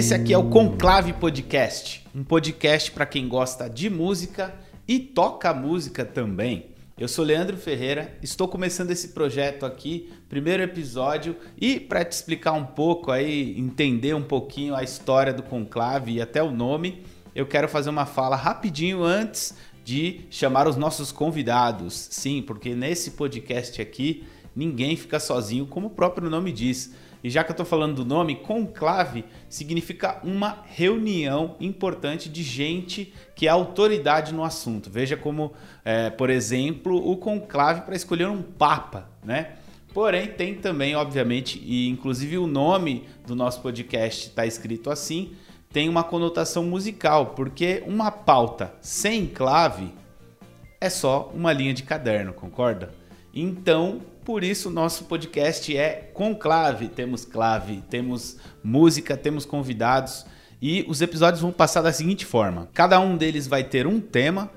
Esse aqui é o Conclave Podcast, um podcast para quem gosta de música e toca música também. Eu sou Leandro Ferreira, estou começando esse projeto aqui, primeiro episódio, e para te explicar um pouco aí, entender um pouquinho a história do Conclave e até o nome, eu quero fazer uma fala rapidinho antes de chamar os nossos convidados. Sim, porque nesse podcast aqui ninguém fica sozinho, como o próprio nome diz. E já que eu estou falando do nome, conclave significa uma reunião importante de gente que é autoridade no assunto. Veja como, é, por exemplo, o conclave para escolher um papa, né? Porém, tem também, obviamente, e inclusive o nome do nosso podcast está escrito assim, tem uma conotação musical, porque uma pauta sem clave é só uma linha de caderno, concorda? Então, por isso nosso podcast é com clave. Temos clave, temos música, temos convidados e os episódios vão passar da seguinte forma: cada um deles vai ter um tema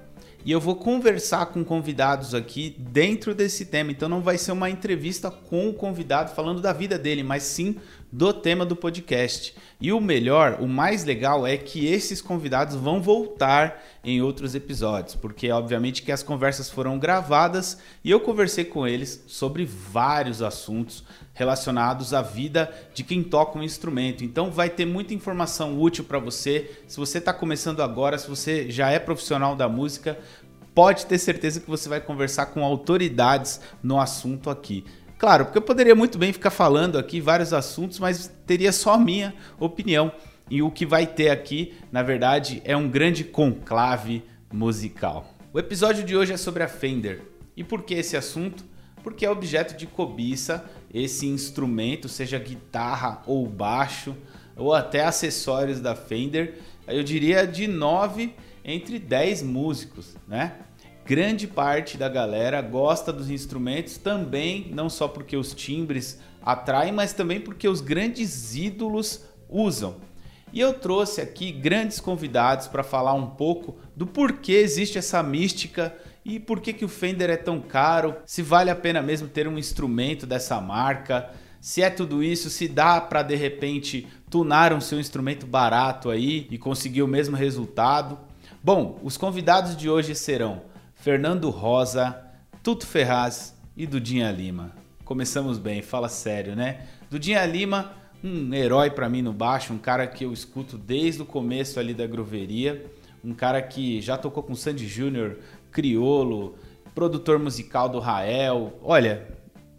e eu vou conversar com convidados aqui dentro desse tema. Então não vai ser uma entrevista com o convidado falando da vida dele, mas sim do tema do podcast. E o melhor, o mais legal é que esses convidados vão voltar em outros episódios, porque obviamente que as conversas foram gravadas e eu conversei com eles sobre vários assuntos relacionados à vida de quem toca um instrumento. Então vai ter muita informação útil para você. Se você está começando agora, se você já é profissional da música, pode ter certeza que você vai conversar com autoridades no assunto aqui. Claro, porque eu poderia muito bem ficar falando aqui vários assuntos, mas teria só a minha opinião. E o que vai ter aqui, na verdade, é um grande conclave musical. O episódio de hoje é sobre a Fender. E por que esse assunto? Porque é objeto de cobiça esse instrumento, seja guitarra ou baixo, ou até acessórios da Fender. Eu diria de 9 entre 10 músicos, né? Grande parte da galera gosta dos instrumentos também, não só porque os timbres atraem, mas também porque os grandes ídolos usam. E eu trouxe aqui grandes convidados para falar um pouco do porquê existe essa mística e por que, que o Fender é tão caro, se vale a pena mesmo ter um instrumento dessa marca, se é tudo isso, se dá para de repente tunar um seu instrumento barato aí e conseguir o mesmo resultado. Bom, os convidados de hoje serão Fernando Rosa, Tuto Ferraz e Dudinha Lima. Começamos bem, fala sério, né? Dudinha Lima, um herói para mim no baixo, um cara que eu escuto desde o começo ali da groveria, um cara que já tocou com Sandy Júnior, Criolo, produtor musical do Rael. Olha,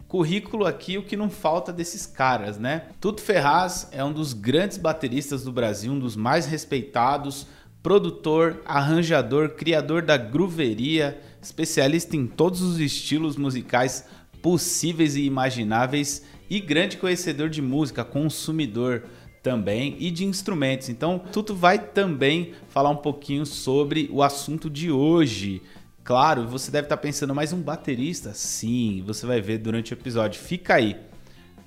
currículo aqui o que não falta desses caras, né? Tuto Ferraz é um dos grandes bateristas do Brasil, um dos mais respeitados, produtor, arranjador, criador da grooveria, especialista em todos os estilos musicais possíveis e imagináveis e grande conhecedor de música, consumidor também e de instrumentos. Então, Tuto vai também falar um pouquinho sobre o assunto de hoje. Claro, você deve estar pensando, mas um baterista? Sim, você vai ver durante o episódio. Fica aí.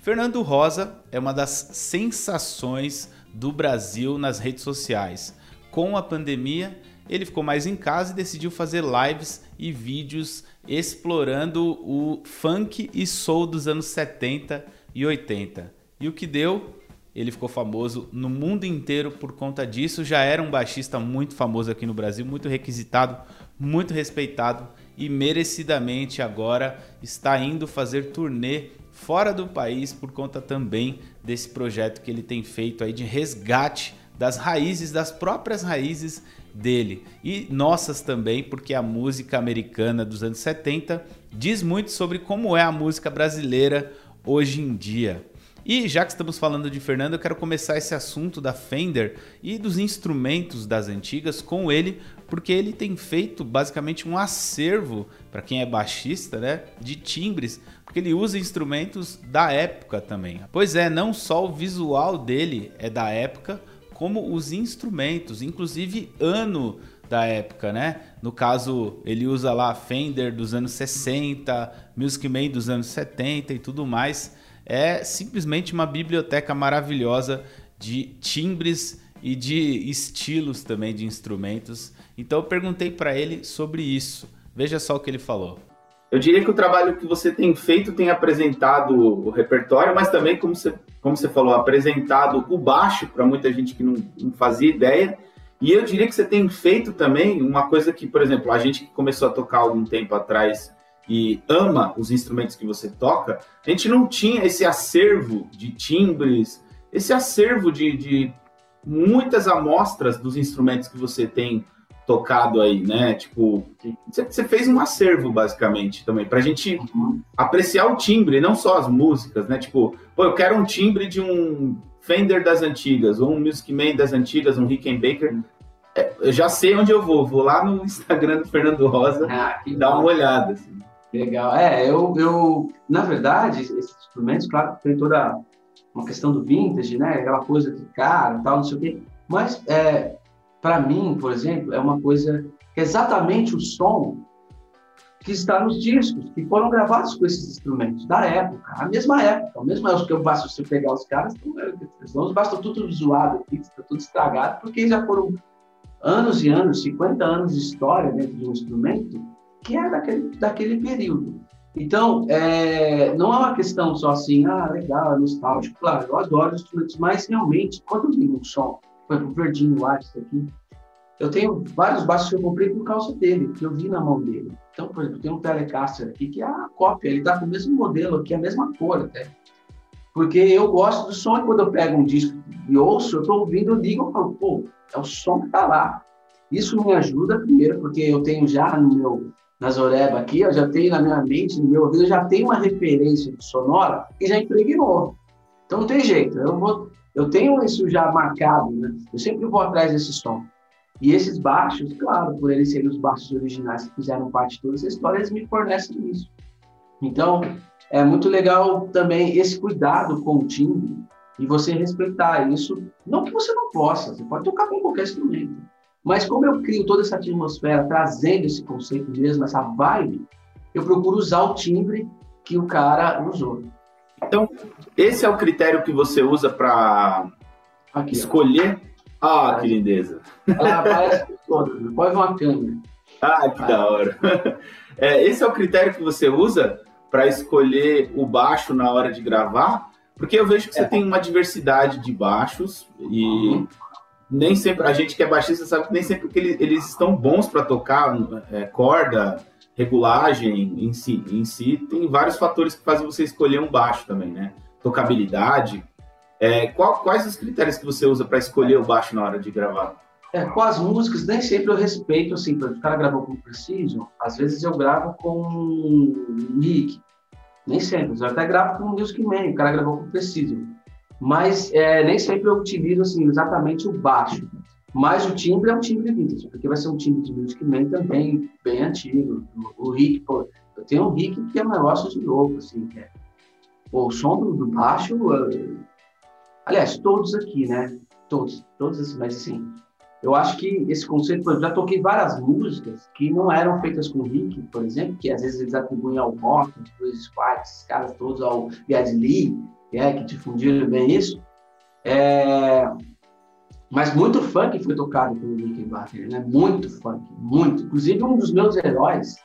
Fernando Rosa é uma das sensações do Brasil nas redes sociais com a pandemia, ele ficou mais em casa e decidiu fazer lives e vídeos explorando o funk e soul dos anos 70 e 80. E o que deu? Ele ficou famoso no mundo inteiro por conta disso. Já era um baixista muito famoso aqui no Brasil, muito requisitado, muito respeitado e merecidamente agora está indo fazer turnê fora do país por conta também desse projeto que ele tem feito aí de resgate das raízes, das próprias raízes dele e nossas também, porque a música americana dos anos 70 diz muito sobre como é a música brasileira hoje em dia. E já que estamos falando de Fernando, eu quero começar esse assunto da Fender e dos instrumentos das antigas com ele, porque ele tem feito basicamente um acervo para quem é baixista, né, de timbres, porque ele usa instrumentos da época também. Pois é, não só o visual dele é da época, como os instrumentos, inclusive ano da época, né? No caso, ele usa lá Fender dos anos 60, Music Man dos anos 70 e tudo mais. É simplesmente uma biblioteca maravilhosa de timbres e de estilos também de instrumentos. Então eu perguntei para ele sobre isso. Veja só o que ele falou. Eu diria que o trabalho que você tem feito tem apresentado o repertório, mas também, como você, como você falou, apresentado o baixo para muita gente que não, não fazia ideia. E eu diria que você tem feito também uma coisa que, por exemplo, a gente que começou a tocar algum tempo atrás e ama os instrumentos que você toca, a gente não tinha esse acervo de timbres, esse acervo de, de muitas amostras dos instrumentos que você tem tocado aí, né? Tipo, você fez um acervo basicamente também para a gente uhum. apreciar o timbre, não só as músicas, né? Tipo, pô, eu quero um timbre de um Fender das antigas ou um Music Man das antigas, um Rickenbacker. É, eu já sei onde eu vou, vou lá no Instagram do Fernando Rosa ah, e dar uma olhada. Assim. Legal. É, eu, eu, na verdade, esses instrumentos, claro, tem toda uma questão do vintage, né? Aquela coisa de cara, tal, não sei o quê. Mas, é, para mim, por exemplo, é uma coisa é exatamente o som que está nos discos, que foram gravados com esses instrumentos da época, a mesma época, a mesma época que eu basta você pegar os caras, os basta tudo zoado aqui, está tudo estragado, porque já foram anos e anos, 50 anos de história dentro de um instrumento que é daquele, daquele período. Então, é, não é uma questão só assim, ah, legal, é nostálgico. Claro, eu adoro instrumentos, mas realmente, quando eu vi um som, foi o Verdinho Watts aqui, eu tenho vários baixos que eu comprei por causa dele, que eu vi na mão dele. Então, por exemplo, tem um Telecaster aqui que é a cópia, ele está com o mesmo modelo aqui, a mesma cor até. Porque eu gosto do som e quando eu pego um disco e ouço, eu estou ouvindo, eu ligo e falo, pô, é o som que está lá. Isso me ajuda, primeiro, porque eu tenho já no meu na Zoreba aqui, eu já tenho na minha mente, no meu ouvido, eu já tenho uma referência sonora que já impregnou. Então não tem jeito, eu vou, eu tenho isso já marcado, né? Eu sempre vou atrás desse som. E esses baixos, claro, por eles serem os baixos originais que fizeram parte de toda essa história, eles me fornecem isso. Então, é muito legal também esse cuidado com o timbre e você respeitar isso. Não que você não possa, você pode tocar com qualquer instrumento. Mas como eu crio toda essa atmosfera, trazendo esse conceito mesmo, essa vibe, eu procuro usar o timbre que o cara usou. Então, esse é o critério que você usa para escolher? Ah, que lindeza! Ela aparece toda, pode uma câmera. Ah, que ah. da hora! É, esse é o critério que você usa para escolher o baixo na hora de gravar? Porque eu vejo que você é. tem uma diversidade de baixos e uhum nem sempre a gente que é baixista sabe que nem sempre que eles, eles estão bons para tocar é, corda, regulagem em si, em si. Tem vários fatores que fazem você escolher um baixo também, né? Tocabilidade. É, qual, quais os critérios que você usa para escolher o baixo na hora de gravar? É, com as músicas, nem sempre eu respeito, assim, o cara gravou com Precision, às vezes eu gravo com Nick, nem sempre, eu até gravo com Music Man, o cara gravou com Precision mas é, nem sempre eu utilizo assim, exatamente o baixo. Mas o timbre é um timbre vintage, porque vai ser um timbre de Music Man também bem antigo. O, Rick, pô, eu tenho um Rick que é um negócio de louco, assim, que é, pô, o som do, baixo, aliás, todos aqui, né? Todos, todos assim, mas assim, eu acho que esse conceito, eu já toquei várias músicas que não eram feitas com Rick, por exemplo, que às vezes eles atribuem ao Rock, Chris Squad, esses caras todos, ao Yad Lee, é, que difundiram bem isso. É, mas muito funk foi tocado pelo Rickenbacker, né? Muito funk, muito. Inclusive um dos meus heróis,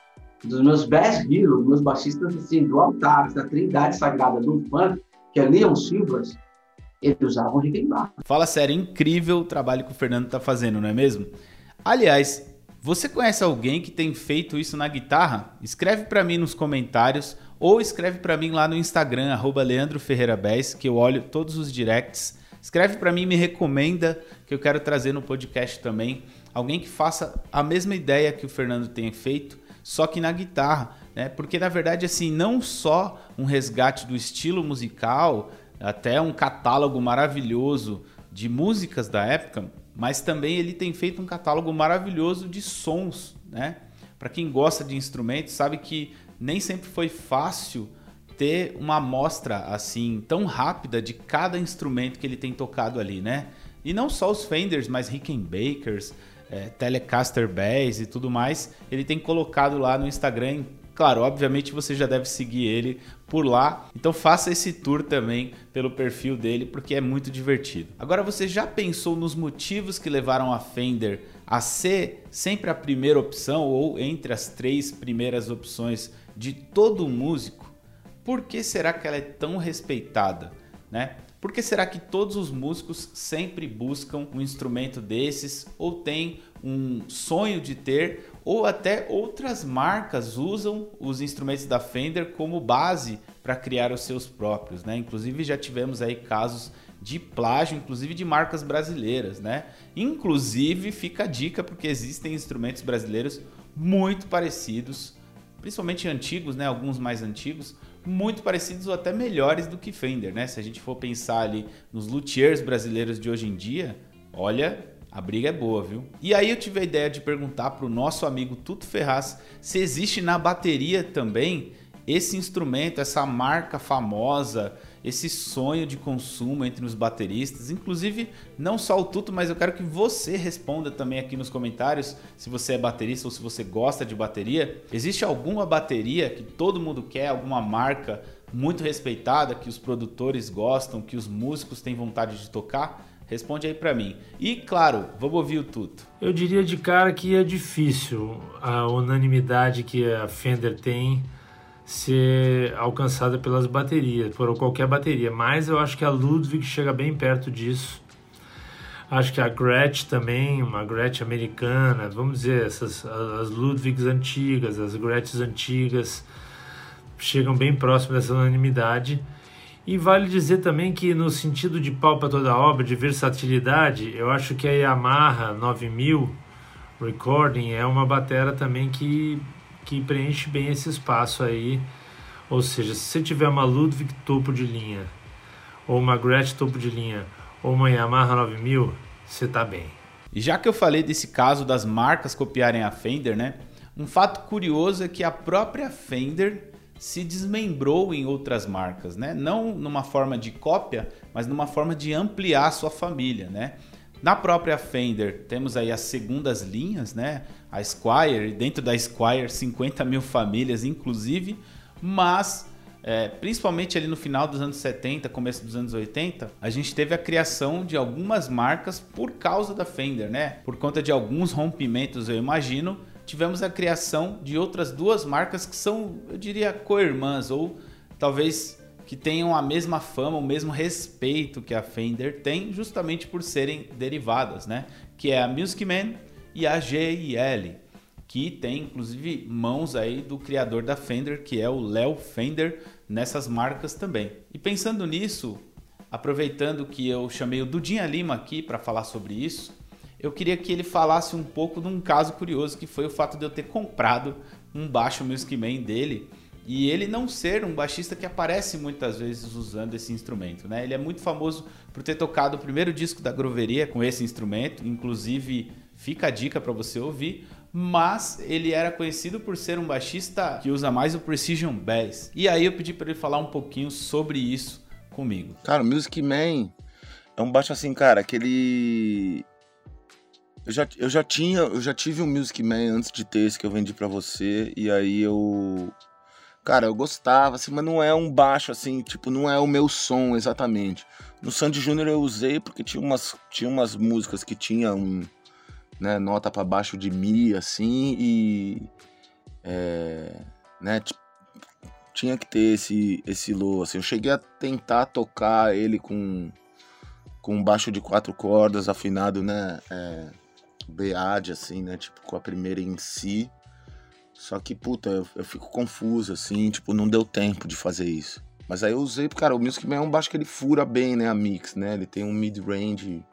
dos meus best heroes, meus baixistas assim, do altar, da trindade sagrada do funk, que é Leon Silvers, ele usava o Rickenbacker. Fala sério, incrível o trabalho que o Fernando está fazendo, não é mesmo? Aliás, você conhece alguém que tem feito isso na guitarra? Escreve para mim nos comentários ou escreve para mim lá no Instagram, arroba Leandro Ferreira que eu olho todos os directs. Escreve para mim, me recomenda, que eu quero trazer no podcast também. Alguém que faça a mesma ideia que o Fernando tem feito, só que na guitarra, né? Porque na verdade, assim, não só um resgate do estilo musical, até um catálogo maravilhoso de músicas da época, mas também ele tem feito um catálogo maravilhoso de sons, né? Para quem gosta de instrumentos, sabe que nem sempre foi fácil ter uma amostra assim tão rápida de cada instrumento que ele tem tocado ali, né? E não só os Fenders, mas Rickenbackers, é, Telecaster Bass e tudo mais, ele tem colocado lá no Instagram Claro, obviamente você já deve seguir ele por lá. Então faça esse tour também pelo perfil dele, porque é muito divertido. Agora você já pensou nos motivos que levaram a Fender a ser sempre a primeira opção ou entre as três primeiras opções de todo músico, por que será que ela é tão respeitada, né? Por que será que todos os músicos sempre buscam um instrumento desses ou têm um sonho de ter ou até outras marcas usam os instrumentos da Fender como base para criar os seus próprios, né? Inclusive já tivemos aí casos de plágio, inclusive de marcas brasileiras, né? Inclusive fica a dica porque existem instrumentos brasileiros muito parecidos, principalmente antigos, né? Alguns mais antigos, muito parecidos ou até melhores do que Fender, né? Se a gente for pensar ali nos luthiers brasileiros de hoje em dia, olha, a briga é boa, viu? E aí eu tive a ideia de perguntar para o nosso amigo Tuto Ferraz se existe na bateria também esse instrumento, essa marca famosa, esse sonho de consumo entre os bateristas. Inclusive, não só o Tuto, mas eu quero que você responda também aqui nos comentários se você é baterista ou se você gosta de bateria. Existe alguma bateria que todo mundo quer, alguma marca muito respeitada que os produtores gostam, que os músicos têm vontade de tocar? Responde aí para mim. E claro, vamos ouvir o Tuto. Eu diria de cara que é difícil a unanimidade que a Fender tem ser alcançada pelas baterias, por qualquer bateria, mas eu acho que a Ludwig chega bem perto disso. Acho que a Gretsch também, uma Gretsch americana, vamos dizer, essas as Ludwigs antigas, as Gretschs antigas, chegam bem próximo dessa unanimidade. E vale dizer também que no sentido de pau para toda obra, de versatilidade, eu acho que a Yamaha 9000 Recording é uma batera também que que preenche bem esse espaço aí. Ou seja, se você tiver uma Ludwig topo de linha, ou uma Gretsch topo de linha, ou uma Yamaha 9000, você tá bem. E já que eu falei desse caso das marcas copiarem a Fender, né? Um fato curioso é que a própria Fender se desmembrou em outras marcas, né? Não numa forma de cópia, mas numa forma de ampliar sua família, né? Na própria Fender temos aí as segundas linhas, né? a Squire, dentro da Squire 50 mil famílias inclusive, mas é, principalmente ali no final dos anos 70, começo dos anos 80, a gente teve a criação de algumas marcas por causa da Fender, né? Por conta de alguns rompimentos, eu imagino, tivemos a criação de outras duas marcas que são, eu diria, co-irmãs ou talvez que tenham a mesma fama, o mesmo respeito que a Fender tem, justamente por serem derivadas, né? Que é a Music Man e a GIL, que tem inclusive mãos aí do criador da Fender, que é o Léo Fender, nessas marcas também. E pensando nisso, aproveitando que eu chamei o Dudinha Lima aqui para falar sobre isso, eu queria que ele falasse um pouco de um caso curioso que foi o fato de eu ter comprado um baixo Music Man dele e ele não ser um baixista que aparece muitas vezes usando esse instrumento, né? Ele é muito famoso por ter tocado o primeiro disco da Groveria com esse instrumento, inclusive Fica a dica para você ouvir. Mas ele era conhecido por ser um baixista que usa mais o Precision Bass. E aí eu pedi para ele falar um pouquinho sobre isso comigo. Cara, o Music Man é um baixo assim, cara, que ele eu já, eu já tinha, eu já tive um Music Man antes de ter esse que eu vendi para você e aí eu Cara, eu gostava, assim, mas não é um baixo assim, tipo, não é o meu som exatamente. No Sandy Júnior eu usei porque tinha umas, tinha umas músicas que tinha um, né, nota para baixo de mi assim e é, né, tinha que ter esse esse low assim. Eu cheguei a tentar tocar ele com com baixo de quatro cordas afinado, né, é, beade assim, né, tipo com a primeira em si. Só que puta, eu, eu fico confuso assim, tipo, não deu tempo de fazer isso. Mas aí eu usei, cara, o Music Man é um baixo que ele fura bem, né, a mix, né? Ele tem um mid-range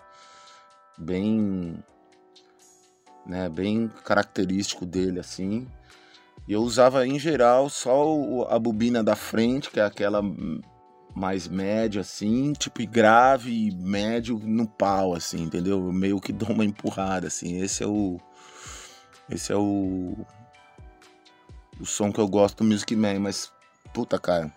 bem né, bem característico dele assim. E eu usava em geral só a bobina da frente, que é aquela mais média assim, tipo e grave e médio no pau assim, entendeu? Eu meio que dou uma empurrada assim. Esse é o esse é o o som que eu gosto do Music Man, mas puta cara,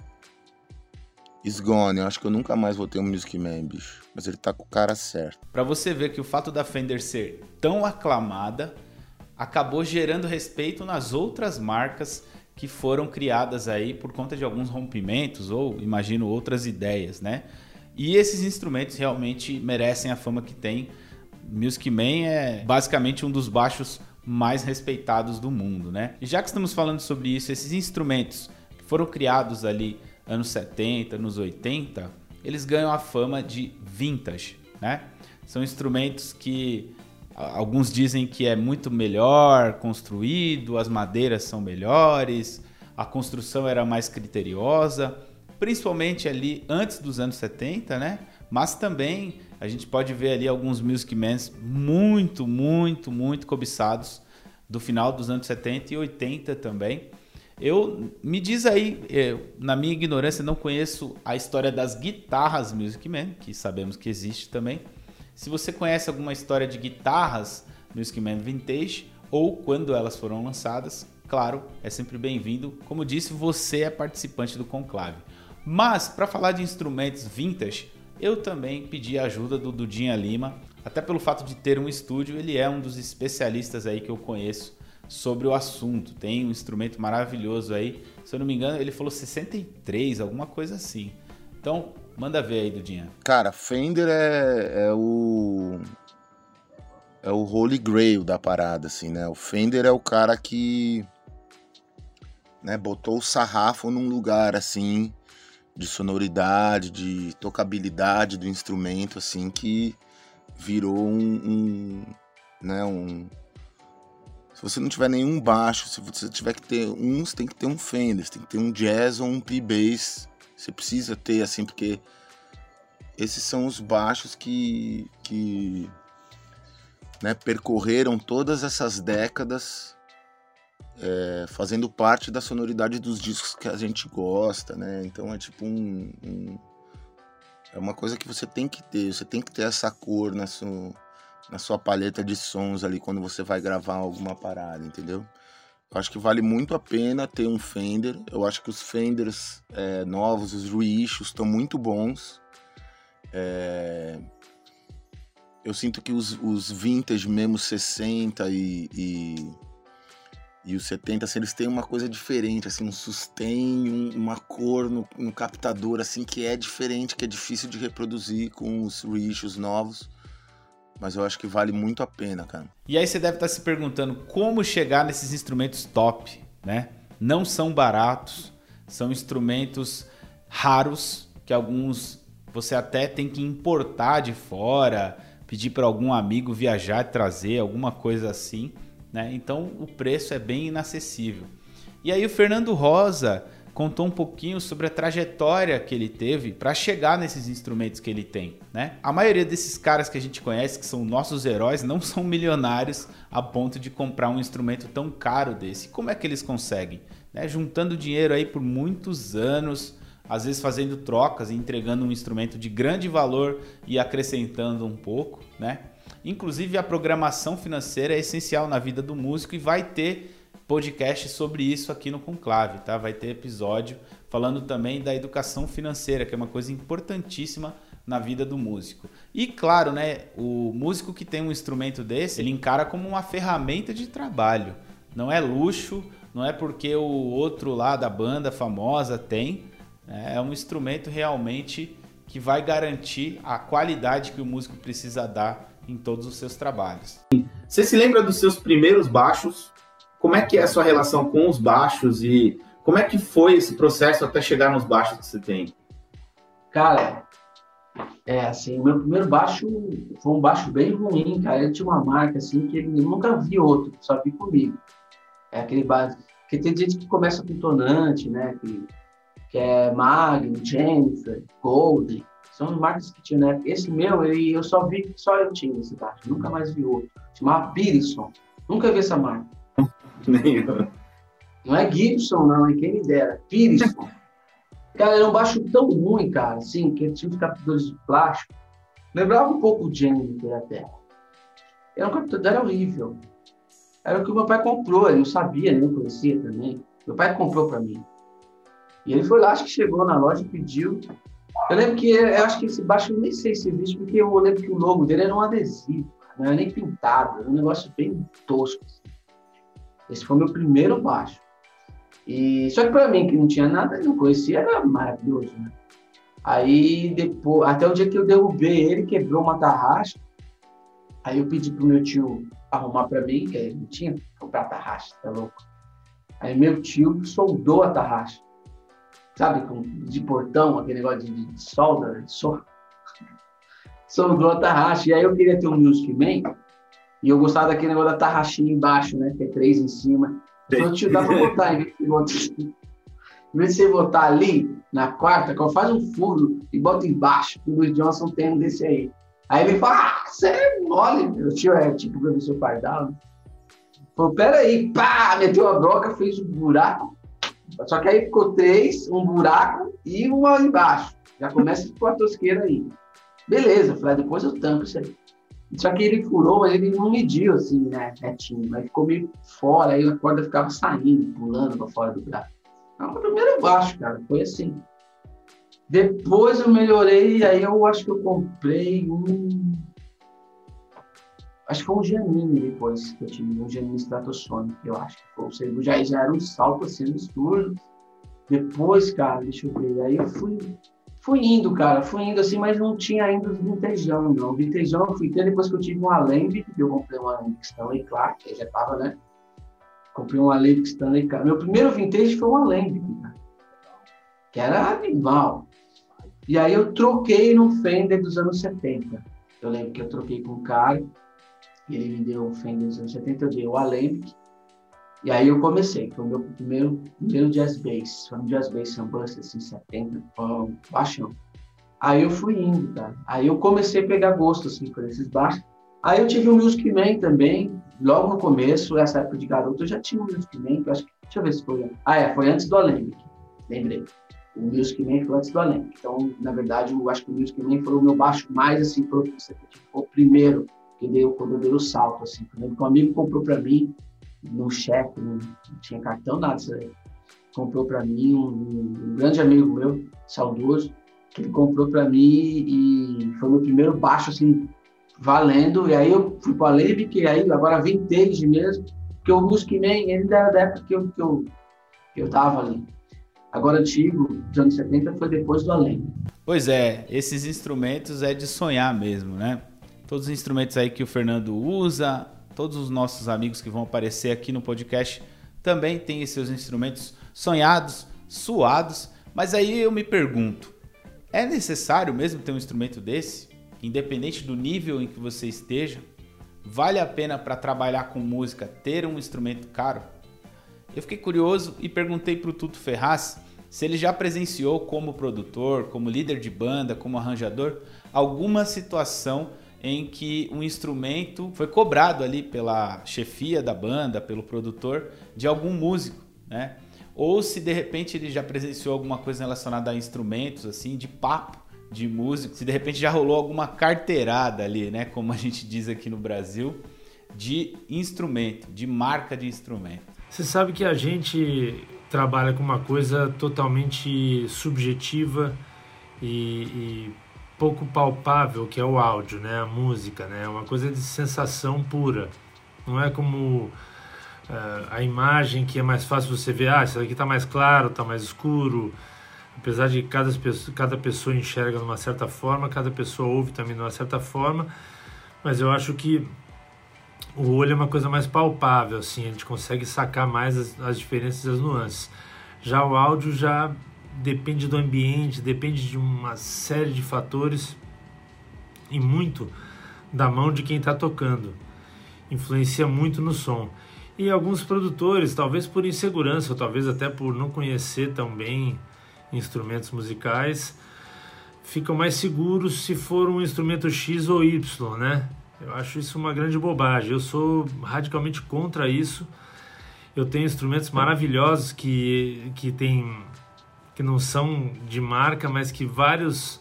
Is gone. Eu acho que eu nunca mais vou ter um Music Man, bicho. Mas ele tá com o cara certo. Para você ver que o fato da Fender ser tão aclamada acabou gerando respeito nas outras marcas que foram criadas aí por conta de alguns rompimentos ou, imagino, outras ideias, né? E esses instrumentos realmente merecem a fama que tem. Music Man é basicamente um dos baixos mais respeitados do mundo, né? E já que estamos falando sobre isso, esses instrumentos que foram criados ali anos 70, anos 80, eles ganham a fama de vintage, né? São instrumentos que alguns dizem que é muito melhor construído, as madeiras são melhores, a construção era mais criteriosa, principalmente ali antes dos anos 70, né? Mas também a gente pode ver ali alguns Music Mans muito, muito, muito cobiçados do final dos anos 70 e 80 também. Eu me diz aí, eu, na minha ignorância, não conheço a história das guitarras Music Man, que sabemos que existe também. Se você conhece alguma história de guitarras Music Man Vintage ou quando elas foram lançadas, claro, é sempre bem-vindo. Como disse, você é participante do conclave. Mas para falar de instrumentos vintage, eu também pedi a ajuda do Dudinha Lima, até pelo fato de ter um estúdio, ele é um dos especialistas aí que eu conheço sobre o assunto. Tem um instrumento maravilhoso aí, se eu não me engano, ele falou 63, alguma coisa assim. Então, manda ver aí, Dudinha. Cara, Fender é, é o é o holy grail da parada, assim, né? O Fender é o cara que né, botou o sarrafo num lugar, assim, de sonoridade, de tocabilidade do instrumento, assim, que virou um, um né, um... Se você não tiver nenhum baixo, se você tiver que ter um, você tem que ter um Fender, você tem que ter um jazz ou um P-Bass, você precisa ter, assim, porque esses são os baixos que, que né, percorreram todas essas décadas é, fazendo parte da sonoridade dos discos que a gente gosta, né? Então é tipo um, um, é uma coisa que você tem que ter, você tem que ter essa cor na sua, na sua paleta de sons ali quando você vai gravar alguma parada, entendeu? Eu acho que vale muito a pena ter um Fender. Eu acho que os Fenders é, novos, os reissues, estão muito bons. É... Eu sinto que os, os vintage mesmo 60 e, e e os 70, assim, eles têm uma coisa diferente, assim, um sustain, um, uma cor no, no, captador, assim, que é diferente, que é difícil de reproduzir com os reissues novos. Mas eu acho que vale muito a pena, cara. E aí você deve estar se perguntando como chegar nesses instrumentos top, né? Não são baratos, são instrumentos raros, que alguns você até tem que importar de fora, pedir para algum amigo viajar e trazer, alguma coisa assim. Né? Então o preço é bem inacessível. E aí o Fernando Rosa contou um pouquinho sobre a trajetória que ele teve para chegar nesses instrumentos que ele tem, né? A maioria desses caras que a gente conhece, que são nossos heróis, não são milionários a ponto de comprar um instrumento tão caro desse. Como é que eles conseguem? Né? Juntando dinheiro aí por muitos anos, às vezes fazendo trocas entregando um instrumento de grande valor e acrescentando um pouco, né? Inclusive, a programação financeira é essencial na vida do músico e vai ter podcast sobre isso aqui no Conclave, tá? Vai ter episódio falando também da educação financeira, que é uma coisa importantíssima na vida do músico. E claro, né, o músico que tem um instrumento desse, ele encara como uma ferramenta de trabalho. Não é luxo, não é porque o outro lá da banda famosa tem, né? é um instrumento realmente que vai garantir a qualidade que o músico precisa dar em todos os seus trabalhos. Você se lembra dos seus primeiros baixos? Como é que é a sua relação com os baixos e como é que foi esse processo até chegar nos baixos que você tem? Cara, é assim, o meu primeiro baixo foi um baixo bem ruim, cara. Ele tinha uma marca assim que ele nunca vi outro, só vi comigo. É aquele baixo. Porque tem gente que começa com tonante, né? Que, que é Magnum, Jennifer, Gold. São as marcas que tinha, né? Esse meu, ele, eu só vi, só eu tinha esse baixo, nunca mais vi outro. Chamava Pearson. Nunca vi essa marca. Nem eu. Não é Gibson, não, é quem me dera. Pearson. cara, era um baixo tão ruim, cara, assim, que ele tinha os captadores de plástico. Lembrava um pouco o Jennifer até. Era um captador, era horrível. Era o que o meu pai comprou, ele não sabia, nem conhecia também. Meu pai comprou para mim. E ele foi lá, acho que chegou na loja e pediu. Eu lembro que, eu acho que esse baixo, eu nem sei se existe, porque eu lembro que o logo dele era um adesivo, não era nem pintado, era um negócio bem tosco. Assim. Esse foi meu primeiro baixo. E, só que para mim, que não tinha nada, não conhecia, era maravilhoso, né? Aí, depois, até o dia que eu derrubei ele, quebrou uma tarraxa, aí eu pedi pro meu tio arrumar para mim, que não tinha comprar tarraxa, tá louco? Aí meu tio soldou a tarraxa. Sabe, com, de portão, aquele negócio de, de solda, de solda. Soldou a tarraxa. E aí eu queria ter um Music Man, e eu gostava daquele negócio da tarraxinha embaixo, né? Que é três em cima. Então, tio, dá pra botar, em vez de botar, em vez de você botar ali, na quarta, faz um furo e bota embaixo. O Luiz Johnson tem um desse aí. Aí ele fala, ah, você é mole. Meu tio é tipo o professor Pardal. Né? Falou, peraí, pá, meteu a broca, fez um buraco. Só que aí ficou três, um buraco e uma embaixo. Já começa com a tosqueira aí. Beleza, falei, ah, depois eu tampo isso aí. Só que ele furou, mas ele não mediu assim, né, retinho. Mas ficou meio fora, aí a corda ficava saindo, pulando para fora do braço. Então, o primeiro baixo, cara, foi assim. Depois eu melhorei, aí eu acho que eu comprei um. Acho que foi um Janine depois que eu tive, um Janine Stratosonic, eu acho que foi. Seja, já, já era um salto assim no estúdio. Depois, cara, deixa eu ver. Aí eu fui, fui indo, cara, fui indo assim, mas não tinha ainda os vintejão, não. O vintejão eu fui ter depois que eu tive um Alembic, que eu comprei um Alembic Stanley Clark, que já tava, né? Comprei um Alembic Stanley Clark. Meu primeiro vintage foi um Alembic, cara. Que era animal. E aí eu troquei no Fender dos anos 70. Eu lembro que eu troquei com um cara, ele me deu o Fender dos anos 70, eu dei o Alembic, e aí eu comecei, foi o meu primeiro, primeiro jazz bass, foi um jazz bass Sunburst, assim, 70, um baixão. Aí eu fui indo, cara. Aí eu comecei a pegar gosto, assim, por esses baixos. Aí eu tive o Music Man também, logo no começo, essa época de garoto, eu já tinha o Music Man, que eu acho que, deixa eu ver se foi. Ah, é, foi antes do Alembic, lembrei o Music Man foi antes do Além. Então, na verdade, eu acho que o Music Man foi o meu baixo mais, assim, foi o primeiro que deu, quando eu dei o salto, assim. Quando um amigo comprou para mim, no cheque, não, tinha cartão, nada, aí. comprou para mim, um, um, grande amigo meu, saudoso, que ele comprou para mim e foi o meu primeiro baixo, assim, valendo. E aí eu fui para a que aí agora vintage mesmo, porque o Music Man, ele era da época que eu, que eu, que eu tava ali. Agora, antigo, dos anos 70, foi depois do além. Pois é, esses instrumentos é de sonhar mesmo, né? Todos os instrumentos aí que o Fernando usa, todos os nossos amigos que vão aparecer aqui no podcast também têm seus instrumentos sonhados, suados. Mas aí eu me pergunto, é necessário mesmo ter um instrumento desse? Independente do nível em que você esteja, vale a pena para trabalhar com música ter um instrumento caro? Eu fiquei curioso e perguntei para o Tuto Ferraz se ele já presenciou como produtor, como líder de banda, como arranjador, alguma situação em que um instrumento foi cobrado ali pela chefia da banda, pelo produtor, de algum músico, né? Ou se de repente ele já presenciou alguma coisa relacionada a instrumentos, assim, de papo de músico, se de repente já rolou alguma carteirada ali, né? Como a gente diz aqui no Brasil, de instrumento, de marca de instrumento. Você sabe que a gente trabalha com uma coisa totalmente subjetiva e, e, pouco palpável, que é o áudio, né? A música, né? Uma coisa de sensação pura. Não é como uh, a imagem que é mais fácil você ver, ah, isso aqui está mais claro, está mais escuro. Apesar de cada pessoa, cada pessoa enxerga de uma certa forma, cada pessoa ouve também de uma certa forma, mas eu acho que o olho é uma coisa mais palpável, assim, a gente consegue sacar mais as, as diferenças as nuances. Já o áudio já depende do ambiente, depende de uma série de fatores e muito da mão de quem está tocando. Influencia muito no som. E alguns produtores, talvez por insegurança, ou talvez até por não conhecer tão bem instrumentos musicais, ficam mais seguros se for um instrumento X ou Y, né? Eu acho isso uma grande bobagem. Eu sou radicalmente contra isso. Eu tenho instrumentos maravilhosos que, que tem que não são de marca, mas que vários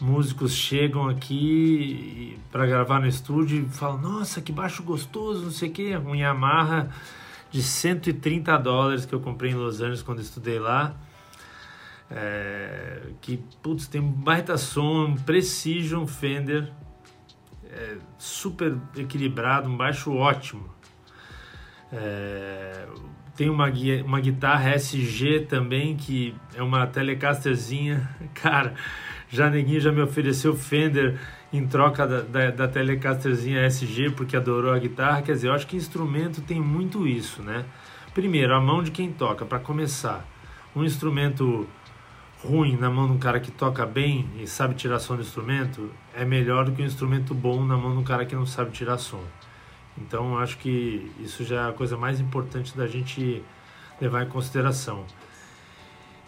músicos chegam aqui para gravar no estúdio e falam: Nossa, que baixo gostoso, não sei o que. Um Yamaha de 130 dólares que eu comprei em Los Angeles quando estudei lá. É, que putz, tem um baita som, um Precision Fender é, super equilibrado, um baixo ótimo. É, tem uma, uma guitarra SG também, que é uma Telecasterzinha. Cara, já neguinho já me ofereceu Fender em troca da, da, da Telecasterzinha SG porque adorou a guitarra. Quer dizer, eu acho que instrumento tem muito isso, né? Primeiro, a mão de quem toca, para começar. Um instrumento ruim na mão de um cara que toca bem e sabe tirar som do instrumento é melhor do que um instrumento bom na mão de um cara que não sabe tirar som. Então, acho que isso já é a coisa mais importante da gente levar em consideração.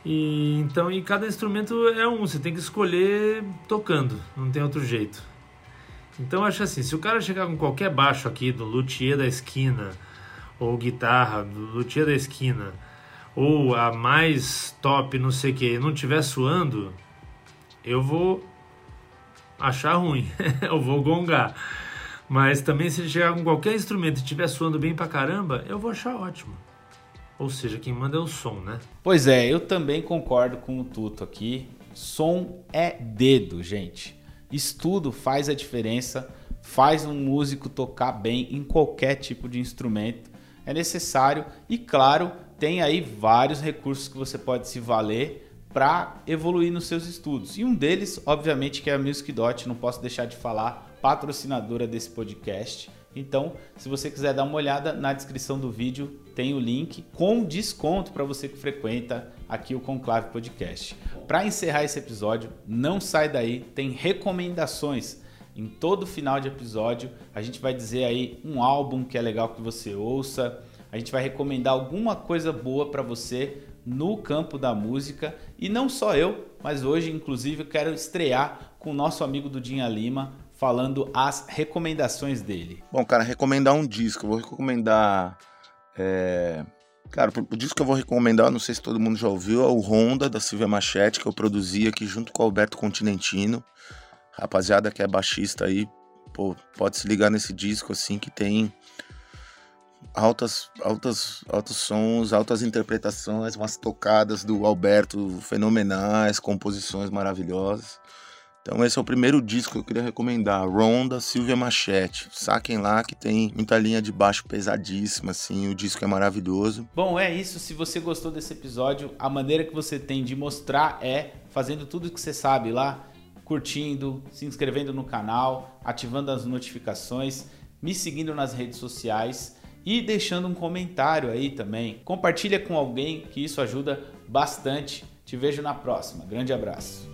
E então, e cada instrumento é um, você tem que escolher tocando, não tem outro jeito. Então, acho assim, se o cara chegar com qualquer baixo aqui do luthier da esquina, ou guitarra do luthier da esquina, ou a mais top, não sei que, não tiver suando, eu vou achar ruim, eu vou gongar. Mas também se ele chegar com qualquer instrumento e estiver suando bem pra caramba, eu vou achar ótimo. Ou seja, quem manda é o som, né? Pois é, eu também concordo com o Tuto aqui. Som é dedo, gente. Estudo faz a diferença, faz um músico tocar bem em qualquer tipo de instrumento. É necessário e, claro, tem aí vários recursos que você pode se valer para evoluir nos seus estudos. E um deles, obviamente, que é a Music Dot, não posso deixar de falar, patrocinadora desse podcast. Então, se você quiser dar uma olhada na descrição do vídeo, tem o link com desconto para você que frequenta aqui o Conclave Podcast. Para encerrar esse episódio, não sai daí, tem recomendações. Em todo final de episódio, a gente vai dizer aí um álbum que é legal que você ouça. A gente vai recomendar alguma coisa boa para você no campo da música e não só eu, mas hoje inclusive quero estrear com o nosso amigo Dudinha Lima falando as recomendações dele. Bom, cara, recomendar um disco. Eu vou recomendar. É... Cara, o disco que eu vou recomendar, não sei se todo mundo já ouviu, é o Honda da Silvia Machete, que eu produzi aqui junto com o Alberto Continentino. Rapaziada que é baixista aí, pô, pode se ligar nesse disco assim que tem altas, altas, altos sons, altas interpretações, umas tocadas do Alberto fenomenais, composições maravilhosas. Então esse é o primeiro disco que eu queria recomendar, Ronda Silvia Machete. Saquem lá que tem muita linha de baixo pesadíssima, assim, o disco é maravilhoso. Bom, é isso. Se você gostou desse episódio, a maneira que você tem de mostrar é fazendo tudo que você sabe lá, curtindo, se inscrevendo no canal, ativando as notificações, me seguindo nas redes sociais e deixando um comentário aí também. Compartilha com alguém que isso ajuda bastante. Te vejo na próxima. Grande abraço.